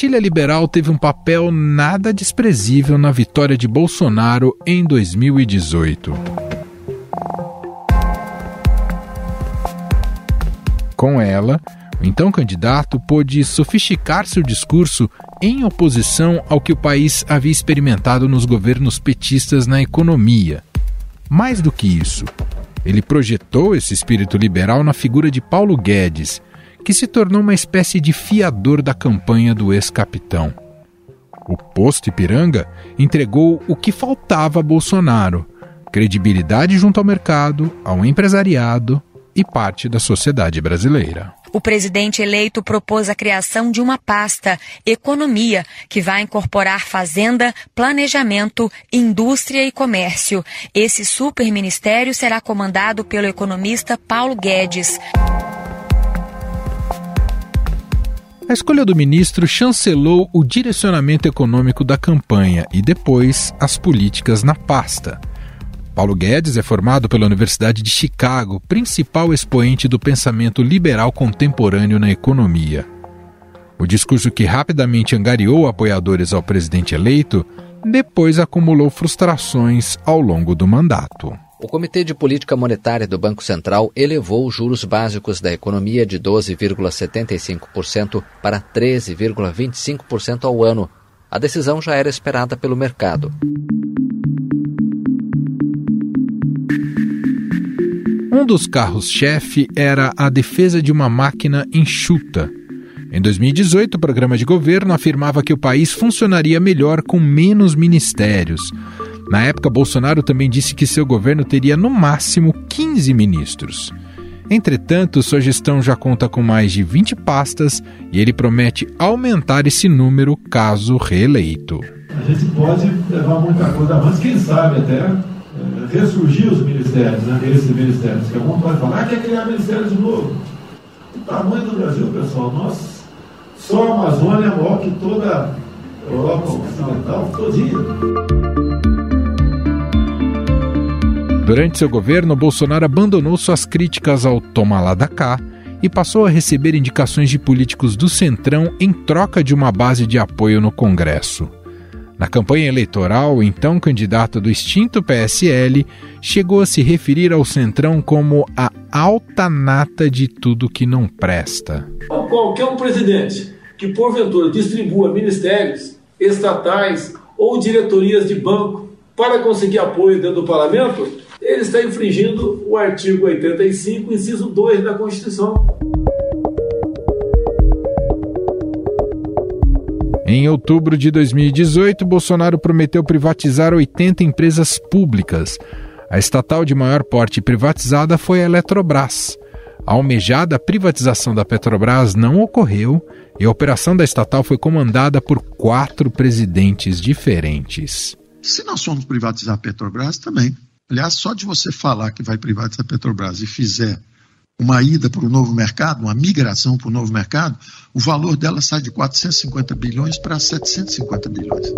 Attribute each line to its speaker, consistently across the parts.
Speaker 1: cartilha liberal teve um papel nada desprezível na vitória de Bolsonaro em 2018. Com ela, o então candidato pôde sofisticar seu discurso em oposição ao que o país havia experimentado nos governos petistas na economia. Mais do que isso, ele projetou esse espírito liberal na figura de Paulo Guedes, que se tornou uma espécie de fiador da campanha do ex-capitão. O posto Ipiranga entregou o que faltava a Bolsonaro: credibilidade junto ao mercado, ao empresariado e parte da sociedade brasileira.
Speaker 2: O presidente eleito propôs a criação de uma pasta, Economia, que vai incorporar Fazenda, Planejamento, Indústria e Comércio. Esse superministério será comandado pelo economista Paulo Guedes.
Speaker 1: A escolha do ministro chancelou o direcionamento econômico da campanha e depois as políticas na pasta. Paulo Guedes é formado pela Universidade de Chicago, principal expoente do pensamento liberal contemporâneo na economia. O discurso que rapidamente angariou apoiadores ao presidente eleito depois acumulou frustrações ao longo do mandato.
Speaker 3: O Comitê de Política Monetária do Banco Central elevou os juros básicos da economia de 12,75% para 13,25% ao ano. A decisão já era esperada pelo mercado.
Speaker 1: Um dos carros-chefe era a defesa de uma máquina enxuta. Em 2018, o programa de governo afirmava que o país funcionaria melhor com menos ministérios. Na época, Bolsonaro também disse que seu governo teria no máximo 15 ministros. Entretanto, sua gestão já conta com mais de 20 pastas e ele promete aumentar esse número caso reeleito.
Speaker 4: A gente pode levar muita coisa avanço, quem sabe até ressurgir os ministérios, né, esses ministérios, que alguns podem falar, ah, quer criar ministério de novo. O tamanho do Brasil, pessoal, nós, só a Amazônia é maior que toda a Europa Ocidental, todinha.
Speaker 1: Durante seu governo, Bolsonaro abandonou suas críticas ao toma da e passou a receber indicações de políticos do Centrão em troca de uma base de apoio no Congresso. Na campanha eleitoral, o então candidato do extinto PSL chegou a se referir ao Centrão como a alta nata de tudo que não presta.
Speaker 4: Qualquer um presidente que porventura distribua ministérios estatais ou diretorias de banco para conseguir apoio dentro do parlamento, ele está infringindo o artigo 85, inciso 2 da Constituição.
Speaker 1: Em outubro de 2018, Bolsonaro prometeu privatizar 80 empresas públicas. A estatal de maior porte privatizada foi a Eletrobras. A almejada privatização da Petrobras não ocorreu e a operação da estatal foi comandada por quatro presidentes diferentes.
Speaker 5: Se nós formos privatizar a Petrobras, também. Aliás, só de você falar que vai privatizar a Petrobras e fizer uma ida para o novo mercado, uma migração para o novo mercado, o valor dela sai de 450 bilhões para 750 bilhões.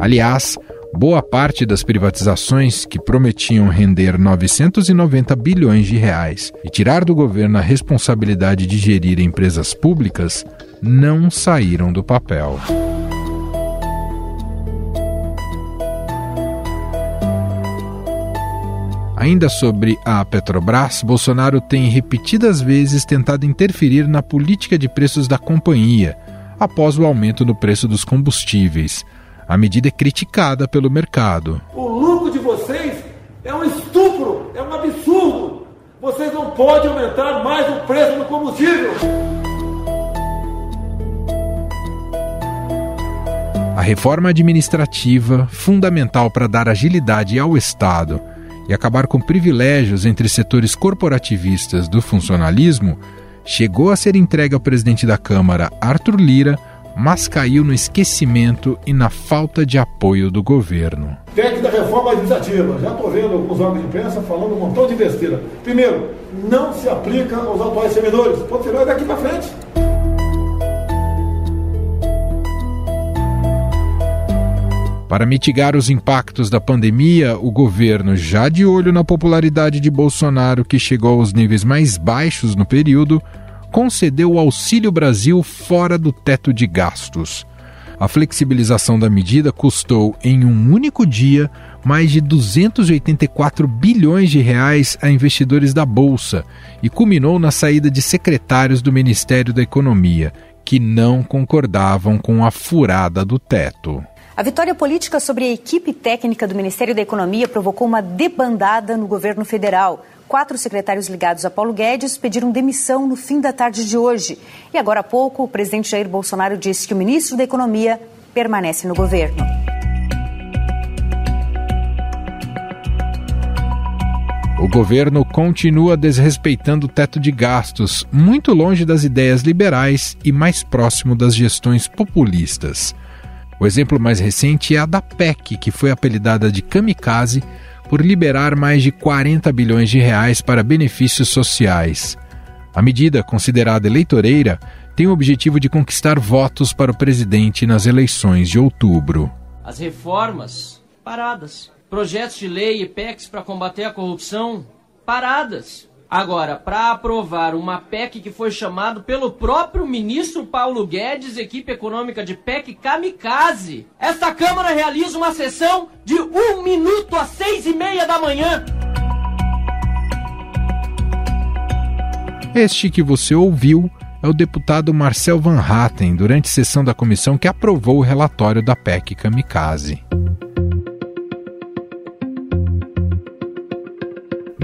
Speaker 1: Aliás, boa parte das privatizações que prometiam render 990 bilhões de reais e tirar do governo a responsabilidade de gerir empresas públicas não saíram do papel. Ainda sobre a Petrobras, Bolsonaro tem repetidas vezes tentado interferir na política de preços da companhia, após o aumento no preço dos combustíveis. A medida é criticada pelo mercado.
Speaker 4: O lucro de vocês é um estupro, é um absurdo. Vocês não podem aumentar mais o preço do combustível.
Speaker 1: A reforma administrativa, fundamental para dar agilidade ao Estado, e acabar com privilégios entre setores corporativistas do funcionalismo, chegou a ser entregue ao presidente da Câmara, Arthur Lira, mas caiu no esquecimento e na falta de apoio do governo.
Speaker 4: PEC da reforma administrativa. Já estou vendo alguns órgãos de imprensa falando um montão de besteira. Primeiro, não se aplica aos atuais servidores. Pode tirar daqui para frente.
Speaker 1: Para mitigar os impactos da pandemia, o governo, já de olho na popularidade de Bolsonaro, que chegou aos níveis mais baixos no período, concedeu o Auxílio Brasil fora do teto de gastos. A flexibilização da medida custou, em um único dia, mais de 284 bilhões de reais a investidores da Bolsa e culminou na saída de secretários do Ministério da Economia, que não concordavam com a furada do teto.
Speaker 6: A vitória política sobre a equipe técnica do Ministério da Economia provocou uma debandada no governo federal. Quatro secretários ligados a Paulo Guedes pediram demissão no fim da tarde de hoje. E agora há pouco, o presidente Jair Bolsonaro disse que o ministro da Economia permanece no governo.
Speaker 1: O governo continua desrespeitando o teto de gastos, muito longe das ideias liberais e mais próximo das gestões populistas. O exemplo mais recente é a da PEC, que foi apelidada de kamikaze por liberar mais de 40 bilhões de reais para benefícios sociais. A medida, considerada eleitoreira, tem o objetivo de conquistar votos para o presidente nas eleições de outubro.
Speaker 7: As reformas paradas projetos de lei e PECs para combater a corrupção paradas. Agora, para aprovar uma PEC que foi chamado pelo próprio ministro Paulo Guedes, equipe econômica de PEC Kamikaze, esta Câmara realiza uma sessão de um minuto às seis e meia da manhã.
Speaker 1: Este que você ouviu é o deputado Marcel Van Hatten, durante sessão da comissão que aprovou o relatório da PEC Kamikaze.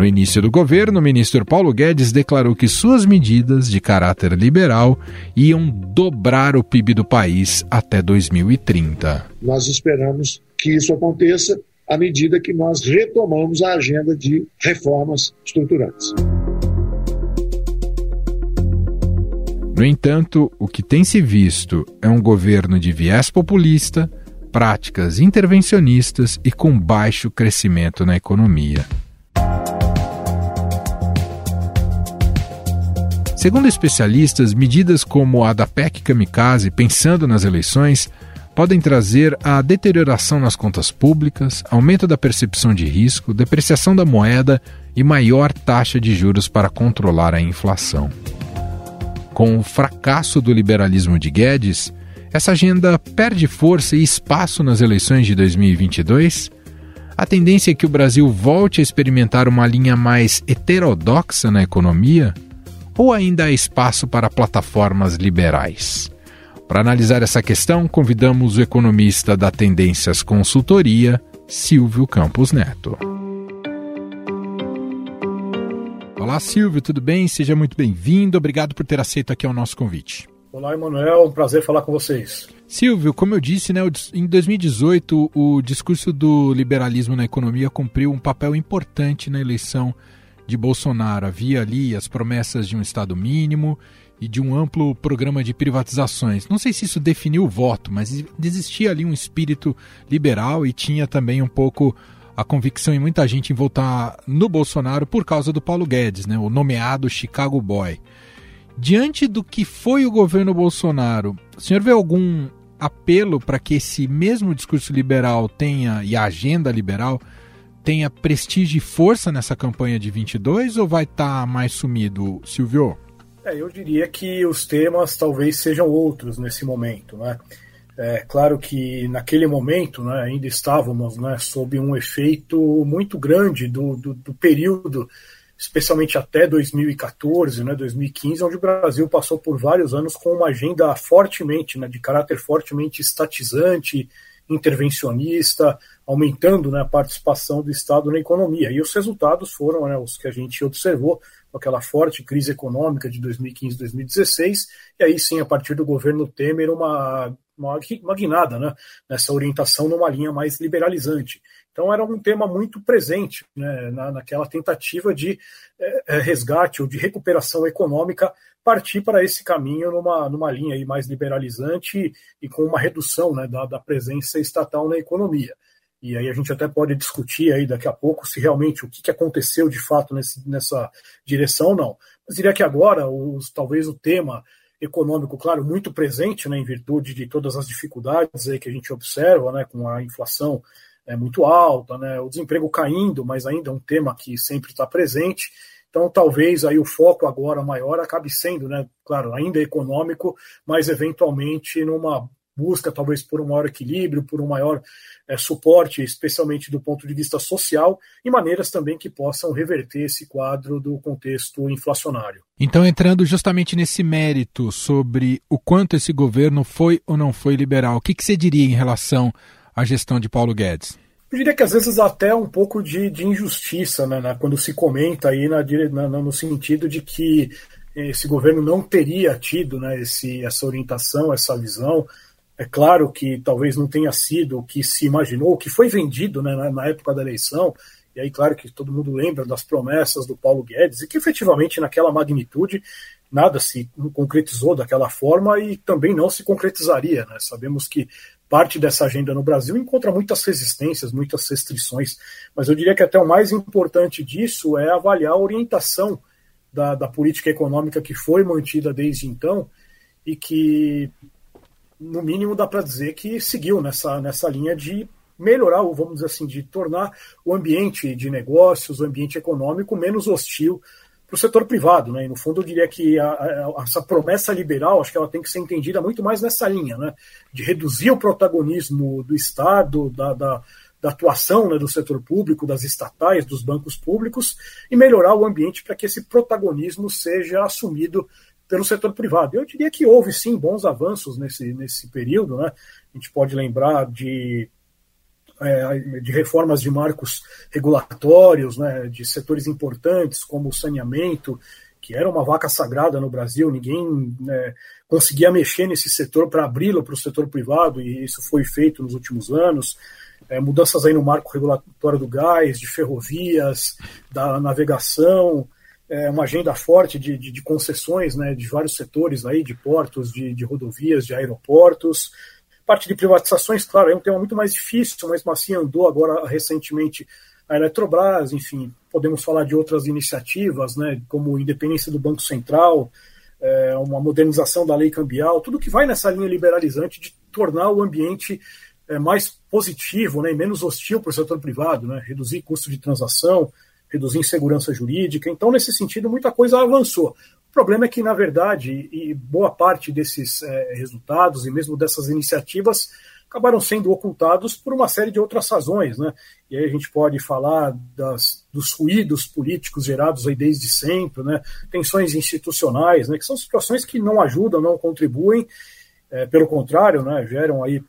Speaker 1: No início do governo, o ministro Paulo Guedes declarou que suas medidas de caráter liberal iam dobrar o PIB do país até 2030.
Speaker 8: Nós esperamos que isso aconteça à medida que nós retomamos a agenda de reformas estruturantes.
Speaker 1: No entanto, o que tem se visto é um governo de viés populista, práticas intervencionistas e com baixo crescimento na economia. Segundo especialistas, medidas como a da PEC Kamikaze, pensando nas eleições, podem trazer a deterioração nas contas públicas, aumento da percepção de risco, depreciação da moeda e maior taxa de juros para controlar a inflação. Com o fracasso do liberalismo de Guedes, essa agenda perde força e espaço nas eleições de 2022? A tendência é que o Brasil volte a experimentar uma linha mais heterodoxa na economia? Ou ainda há espaço para plataformas liberais? Para analisar essa questão, convidamos o economista da Tendências Consultoria, Silvio Campos Neto. Olá, Silvio, tudo bem? Seja muito bem-vindo. Obrigado por ter aceito aqui o nosso convite.
Speaker 9: Olá, Emanuel. Um prazer falar com vocês.
Speaker 1: Silvio, como eu disse, né, em 2018, o discurso do liberalismo na economia cumpriu um papel importante na eleição de Bolsonaro. Havia ali as promessas de um Estado mínimo e de um amplo programa de privatizações. Não sei se isso definiu o voto, mas existia ali um espírito liberal e tinha também um pouco a convicção em muita gente em votar no Bolsonaro por causa do Paulo Guedes, né, o nomeado Chicago Boy. Diante do que foi o governo Bolsonaro, o senhor vê algum apelo para que esse mesmo discurso liberal tenha e a agenda liberal tenha prestígio e força nessa campanha de 22 ou vai estar tá mais sumido, Silvio?
Speaker 9: É, eu diria que os temas talvez sejam outros nesse momento, né? É claro que naquele momento né, ainda estávamos né, sob um efeito muito grande do, do, do período, especialmente até 2014, né, 2015, onde o Brasil passou por vários anos com uma agenda fortemente, né, de caráter fortemente estatizante, intervencionista, aumentando né, a participação do Estado na economia. E os resultados foram né, os que a gente observou, aquela forte crise econômica de 2015 2016, e aí sim, a partir do governo Temer, uma, uma, uma guinada né, nessa orientação numa linha mais liberalizante. Então era um tema muito presente né, na, naquela tentativa de é, resgate ou de recuperação econômica partir para esse caminho numa, numa linha aí mais liberalizante e, com uma redução né, da, da presença estatal na economia. E aí a gente até pode discutir aí daqui a pouco se realmente o que, que aconteceu de fato nesse, nessa direção não. Mas diria que agora, os, talvez o tema econômico, claro, muito presente, né, em virtude de todas as dificuldades aí que a gente observa, né, com a inflação é, muito alta, né, o desemprego caindo, mas ainda é um tema que sempre está presente. Então, talvez aí o foco agora maior acabe sendo, né, claro, ainda econômico, mas eventualmente numa busca talvez por um maior equilíbrio, por um maior é, suporte, especialmente do ponto de vista social, e maneiras também que possam reverter esse quadro do contexto inflacionário.
Speaker 1: Então, entrando justamente nesse mérito sobre o quanto esse governo foi ou não foi liberal, o que, que você diria em relação à gestão de Paulo Guedes?
Speaker 9: Eu diria que às vezes até um pouco de, de injustiça, né, né, quando se comenta aí na, na, no sentido de que esse governo não teria tido né, esse, essa orientação, essa visão. É claro que talvez não tenha sido o que se imaginou, o que foi vendido né, na, na época da eleição, e aí, claro que todo mundo lembra das promessas do Paulo Guedes, e que efetivamente naquela magnitude nada se concretizou daquela forma e também não se concretizaria. Né? Sabemos que parte dessa agenda no Brasil encontra muitas resistências, muitas restrições, mas eu diria que até o mais importante disso é avaliar a orientação da, da política econômica que foi mantida desde então e que, no mínimo, dá para dizer que seguiu nessa, nessa linha de melhorar, vamos dizer assim, de tornar o ambiente de negócios, o ambiente econômico menos hostil para o setor privado, né? E no fundo eu diria que a, a, essa promessa liberal, acho que ela tem que ser entendida muito mais nessa linha, né? De reduzir o protagonismo do Estado, da, da, da atuação né, do setor público, das estatais, dos bancos públicos e melhorar o ambiente para que esse protagonismo seja assumido pelo setor privado. Eu diria que houve sim bons avanços nesse, nesse período, né? A gente pode lembrar de é, de reformas de marcos regulatórios, né, de setores importantes como o saneamento, que era uma vaca sagrada no Brasil, ninguém né, conseguia mexer nesse setor para abri-lo para o setor privado, e isso foi feito nos últimos anos. É, mudanças aí no marco regulatório do gás, de ferrovias, da navegação, é, uma agenda forte de, de, de, concessões né, de vários setores aí, de portos, de, de rodovias, de aeroportos, Parte de privatizações, claro, é um tema muito mais difícil, mas assim andou agora recentemente a Eletrobras, enfim, podemos falar de outras iniciativas, né, como independência do Banco Central, é, uma modernização da lei cambial, tudo que vai nessa linha liberalizante de tornar o ambiente é, mais positivo né, menos hostil para o setor privado, né, reduzir custo de transação, reduzir insegurança jurídica. Então, nesse sentido, muita coisa avançou. O problema é que, na verdade, e boa parte desses é, resultados e mesmo dessas iniciativas acabaram sendo ocultados por uma série de outras razões, né? E aí a gente pode falar das, dos ruídos políticos gerados aí desde sempre, né? Tensões institucionais, né? Que são situações que não ajudam, não contribuem, é, pelo contrário, né? Geram aí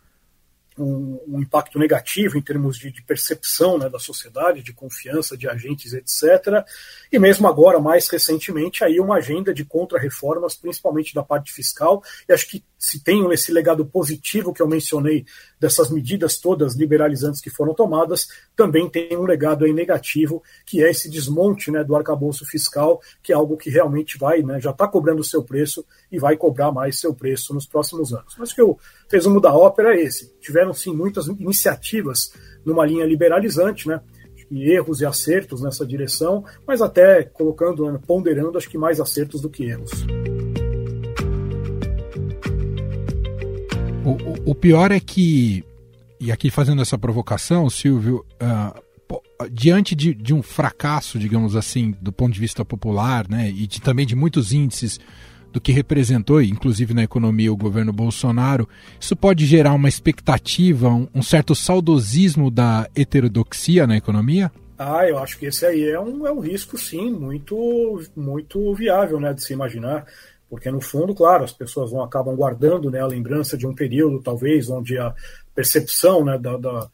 Speaker 9: um, um, impacto negativo em termos de, de percepção né, da sociedade, de confiança de agentes, etc. E mesmo agora, mais recentemente, aí uma agenda de contra-reformas, principalmente da parte fiscal. E acho que se tem esse legado positivo que eu mencionei dessas medidas todas liberalizantes que foram tomadas, também tem um legado aí negativo, que é esse desmonte né, do arcabouço fiscal, que é algo que realmente vai, né, já está cobrando o seu preço e vai cobrar mais seu preço nos próximos anos. Mas que o resumo da ópera é esse. Tiveram sim muitas iniciativas numa linha liberalizante, né? E erros e acertos nessa direção, mas até colocando, ponderando, acho que mais acertos do que erros.
Speaker 1: O, o, pior é que, e aqui fazendo essa provocação, Silvio, uh, diante de, de, um fracasso, digamos assim, do ponto de vista popular, né, e de, também de muitos índices do que representou, inclusive na economia, o governo Bolsonaro, isso pode gerar uma expectativa, um, um certo saudosismo da heterodoxia na economia?
Speaker 9: Ah, eu acho que esse aí é um, é um risco, sim, muito, muito viável né, de se imaginar. Porque, no fundo, claro, as pessoas vão acabam guardando né, a lembrança de um período, talvez, onde a percepção né, da, da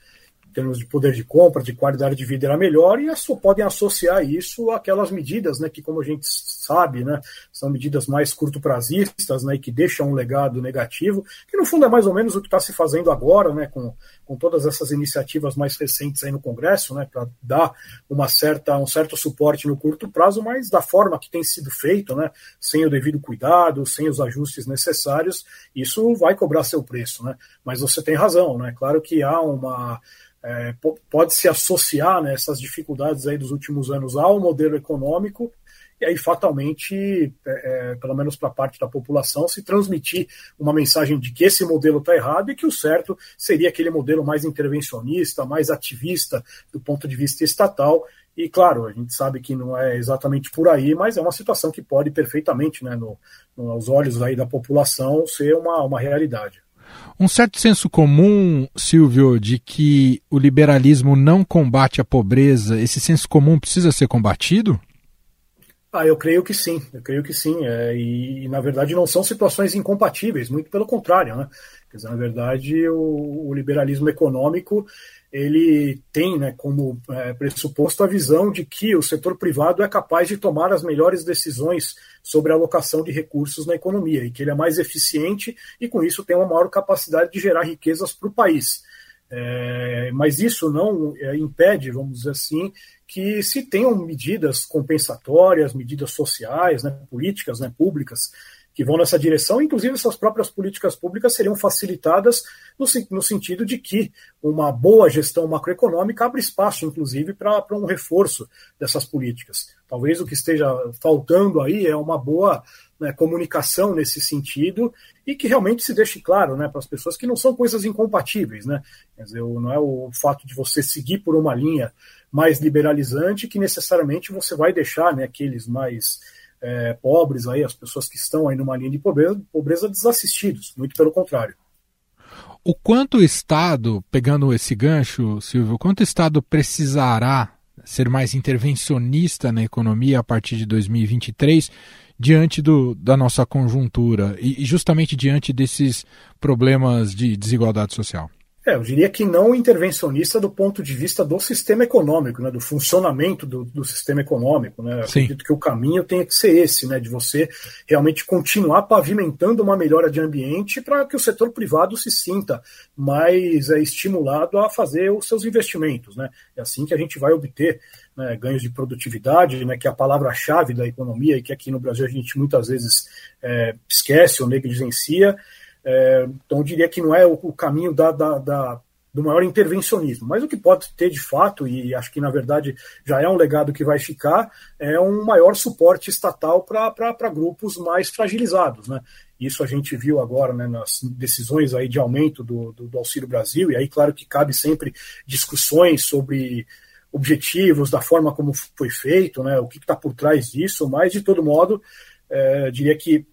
Speaker 9: termos de poder de compra, de qualidade de vida era melhor, e só podem associar isso àquelas medidas, né, que como a gente sabe, né, são medidas mais curto-prazistas, né, e que deixam um legado negativo, que no fundo é mais ou menos o que está se fazendo agora, né, com, com todas essas iniciativas mais recentes aí no Congresso, né, para dar uma certa, um certo suporte no curto prazo, mas da forma que tem sido feito, né, sem o devido cuidado, sem os ajustes necessários, isso vai cobrar seu preço, né, mas você tem razão, né, claro que há uma é, pode se associar né, essas dificuldades aí dos últimos anos ao modelo econômico e aí fatalmente, é, é, pelo menos para parte da população, se transmitir uma mensagem de que esse modelo está errado e que o certo seria aquele modelo mais intervencionista, mais ativista do ponto de vista estatal E claro, a gente sabe que não é exatamente por aí, mas é uma situação que pode perfeitamente, né, no, no, aos olhos aí da população, ser uma, uma realidade.
Speaker 1: Um certo senso comum, Silvio, de que o liberalismo não combate a pobreza, esse senso comum precisa ser combatido?
Speaker 9: Ah, eu creio que sim, eu creio que sim. É, e, e, na verdade não são situações incompatíveis, muito pelo contrário, né? Quer dizer, na verdade, o, o liberalismo econômico ele tem né, como é, pressuposto a visão de que o setor privado é capaz de tomar as melhores decisões sobre a alocação de recursos na economia e que ele é mais eficiente e, com isso, tem uma maior capacidade de gerar riquezas para o país. É, mas isso não é, impede, vamos dizer assim, que se tenham medidas compensatórias, medidas sociais, né, políticas né, públicas que vão nessa direção, inclusive essas próprias políticas públicas seriam facilitadas no, no sentido de que uma boa gestão macroeconômica abre espaço, inclusive, para um reforço dessas políticas. Talvez o que esteja faltando aí é uma boa né, comunicação nesse sentido e que realmente se deixe claro né, para as pessoas que não são coisas incompatíveis. Né? Quer dizer, não é o fato de você seguir por uma linha mais liberalizante que necessariamente você vai deixar né, aqueles mais é, pobres, aí, as pessoas que estão aí numa linha de pobreza, pobreza desassistidos, muito pelo contrário.
Speaker 1: O quanto o Estado, pegando esse gancho, Silvio, o quanto o Estado precisará ser mais intervencionista na economia a partir de 2023, diante do, da nossa conjuntura e, e justamente diante desses problemas de desigualdade social?
Speaker 9: É, eu diria que não intervencionista do ponto de vista do sistema econômico, né, do funcionamento do, do sistema econômico. Né? acredito que o caminho tem que ser esse, né, de você realmente continuar pavimentando uma melhora de ambiente para que o setor privado se sinta mais é, estimulado a fazer os seus investimentos. Né? É assim que a gente vai obter né, ganhos de produtividade, né, que é a palavra-chave da economia e que aqui no Brasil a gente muitas vezes é, esquece ou negligencia. É, então, eu diria que não é o, o caminho da, da, da, do maior intervencionismo, mas o que pode ter de fato, e acho que na verdade já é um legado que vai ficar, é um maior suporte estatal para grupos mais fragilizados. Né? Isso a gente viu agora né, nas decisões aí de aumento do, do, do Auxílio Brasil, e aí, claro que cabe sempre discussões sobre objetivos, da forma como foi feito, né, o que está por trás disso, mas de todo modo, é, diria que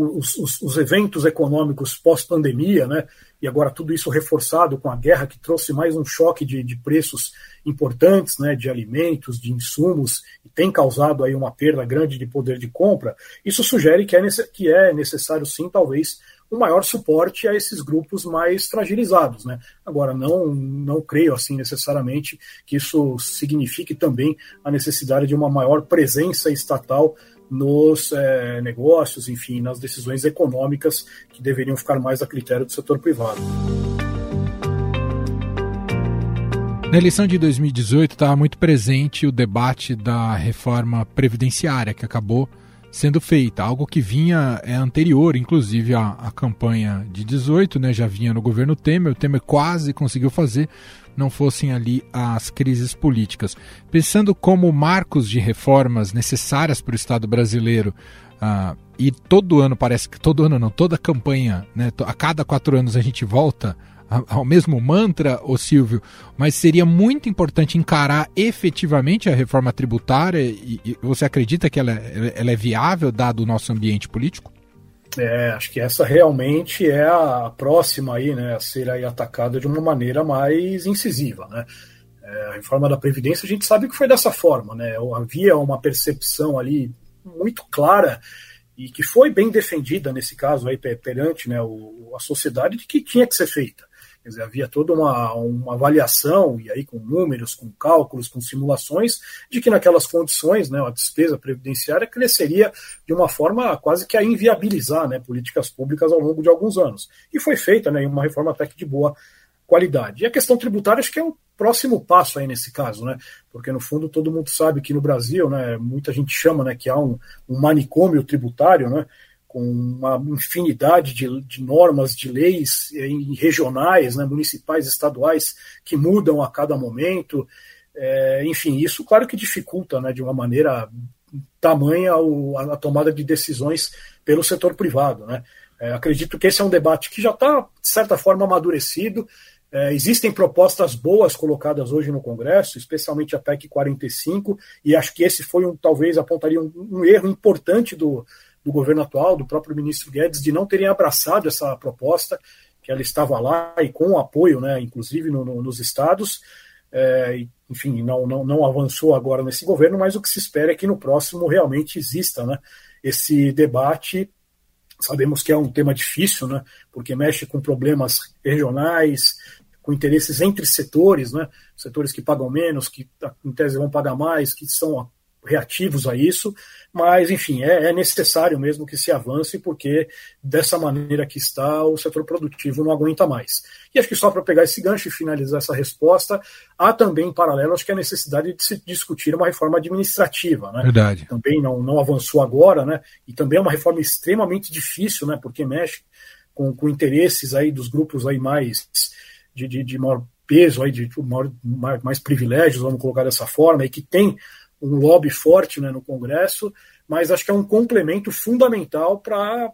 Speaker 9: os, os, os eventos econômicos pós-pandemia, né? E agora tudo isso reforçado com a guerra que trouxe mais um choque de, de preços importantes, né? De alimentos, de insumos e tem causado aí uma perda grande de poder de compra. Isso sugere que é, que é necessário sim, talvez, um maior suporte a esses grupos mais fragilizados. Né? Agora, não, não creio assim necessariamente que isso signifique também a necessidade de uma maior presença estatal nos é, negócios, enfim, nas decisões econômicas que deveriam ficar mais a critério do setor privado.
Speaker 1: Na eleição de 2018 estava muito presente o debate da reforma previdenciária que acabou sendo feita, algo que vinha é anterior, inclusive à, à campanha de 18, né, já vinha no governo Temer, o Temer quase conseguiu fazer, não fossem ali as crises políticas. Pensando como marcos de reformas necessárias para o Estado brasileiro, uh, e todo ano parece que, todo ano não, toda campanha, né, a cada quatro anos a gente volta ao mesmo mantra, ô Silvio, mas seria muito importante encarar efetivamente a reforma tributária e, e você acredita que ela, é, ela é viável dado o nosso ambiente político?
Speaker 9: É, acho que essa realmente é a próxima aí, né, a ser aí atacada de uma maneira mais incisiva, né? É, a reforma da Previdência, a gente sabe que foi dessa forma, né? Havia uma percepção ali muito clara e que foi bem defendida nesse caso aí perante né, o, a sociedade de que tinha que ser feita. Quer dizer, havia toda uma, uma avaliação, e aí com números, com cálculos, com simulações, de que naquelas condições né, a despesa previdenciária cresceria de uma forma quase que a inviabilizar né, políticas públicas ao longo de alguns anos. E foi feita né, uma reforma até que de boa qualidade. E a questão tributária acho que é um próximo passo aí nesse caso, né? Porque no fundo todo mundo sabe que no Brasil, né, muita gente chama, né, que há um, um manicômio tributário, né? Com uma infinidade de, de normas, de leis eh, regionais, né, municipais, estaduais, que mudam a cada momento. É, enfim, isso claro que dificulta né, de uma maneira tamanha a, a tomada de decisões pelo setor privado. Né? É, acredito que esse é um debate que já está, de certa forma, amadurecido. É, existem propostas boas colocadas hoje no Congresso, especialmente a PEC 45, e acho que esse foi um, talvez apontaria um, um erro importante do, do governo atual, do próprio ministro Guedes, de não terem abraçado essa proposta, que ela estava lá e com apoio, né, inclusive no, no, nos estados. É, enfim, não, não, não avançou agora nesse governo, mas o que se espera é que no próximo realmente exista né, esse debate. Sabemos que é um tema difícil, né, porque mexe com problemas regionais, com interesses entre setores, né, setores que pagam menos, que em tese vão pagar mais, que são reativos a isso, mas enfim, é, é, necessário mesmo que se avance, porque dessa maneira que está, o setor produtivo não aguenta mais. E acho que só para pegar esse gancho e finalizar essa resposta, há também em paralelo, acho que a necessidade de se discutir uma reforma administrativa, né?
Speaker 1: Verdade.
Speaker 9: Também não, não avançou agora, né? E também é uma reforma extremamente difícil, né? Porque mexe com, com interesses aí dos grupos aí mais de, de, de maior peso aí de maior, mais privilégios, vamos colocar dessa forma, e que tem um lobby forte né, no Congresso, mas acho que é um complemento fundamental para,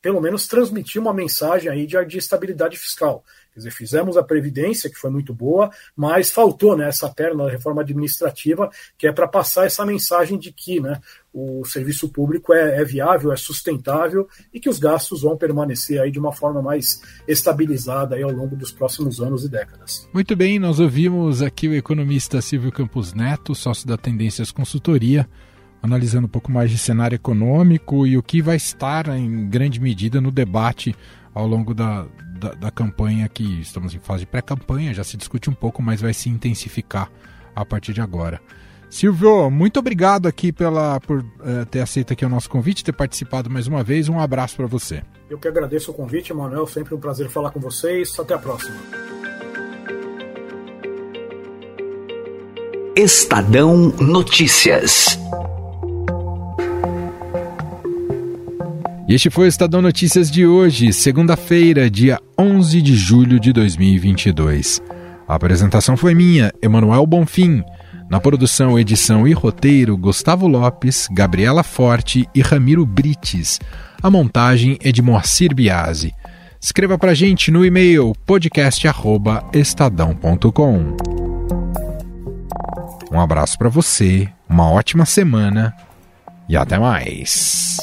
Speaker 9: pelo menos, transmitir uma mensagem aí de, de, estabilidade fiscal. Quer dizer, fizemos a Previdência, que foi muito boa, mas faltou né, essa perna da reforma administrativa, que é para passar essa mensagem de que né, o serviço público é, é, viável, é sustentável e que os gastos vão permanecer aí de uma forma mais estabilizada aí ao longo dos próximos anos e décadas.
Speaker 1: Muito bem, nós ouvimos aqui o economista Silvio Campos Neto, sócio da Tendências Consultoria, analisando um pouco mais de cenário econômico e o que vai estar em grande medida no debate ao longo da, da, da campanha que estamos em fase de pré-campanha, já se discute um pouco, mas vai se intensificar a partir de agora. Silvio, muito obrigado aqui pela, por uh, ter aceito aqui o nosso convite, ter participado mais uma vez. Um abraço para você.
Speaker 9: Eu que agradeço o convite, Manuel. Sempre um prazer falar com vocês. Até a próxima.
Speaker 10: Estadão Notícias.
Speaker 1: E este foi o Estadão Notícias de hoje, segunda-feira, dia 11 de julho de 2022. A apresentação foi minha, Emanuel Bonfim. Na produção, edição e roteiro, Gustavo Lopes, Gabriela Forte e Ramiro Brites. A montagem é de Moacir Biasi. Escreva pra gente no e-mail podcast@estadão.com. Um abraço para você, uma ótima semana e até mais.